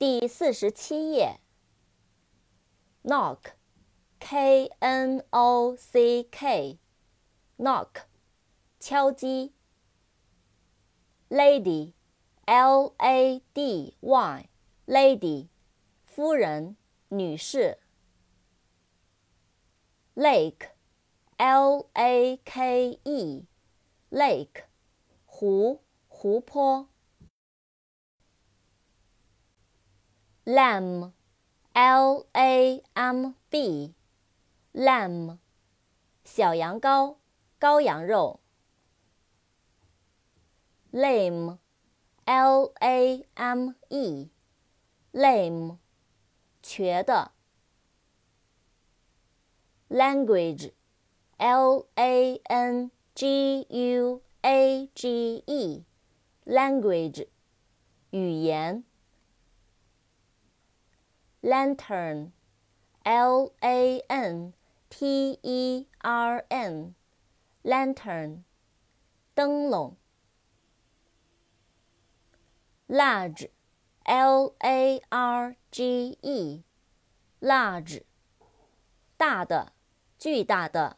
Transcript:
第四十七页。knock，k n o c k，knock，敲击。lady，l a d y，lady，夫人、女士。lake，l a k e，lake，湖、湖泊。lamb。L A M B，lamb，小羊羔，羔羊肉。lame，L A M E，lame，瘸的。language，L A N G U A G E，language，语言。lantern, L A N T E R N, lantern, 灯笼。large, L A R G E, large, 大的，巨大的。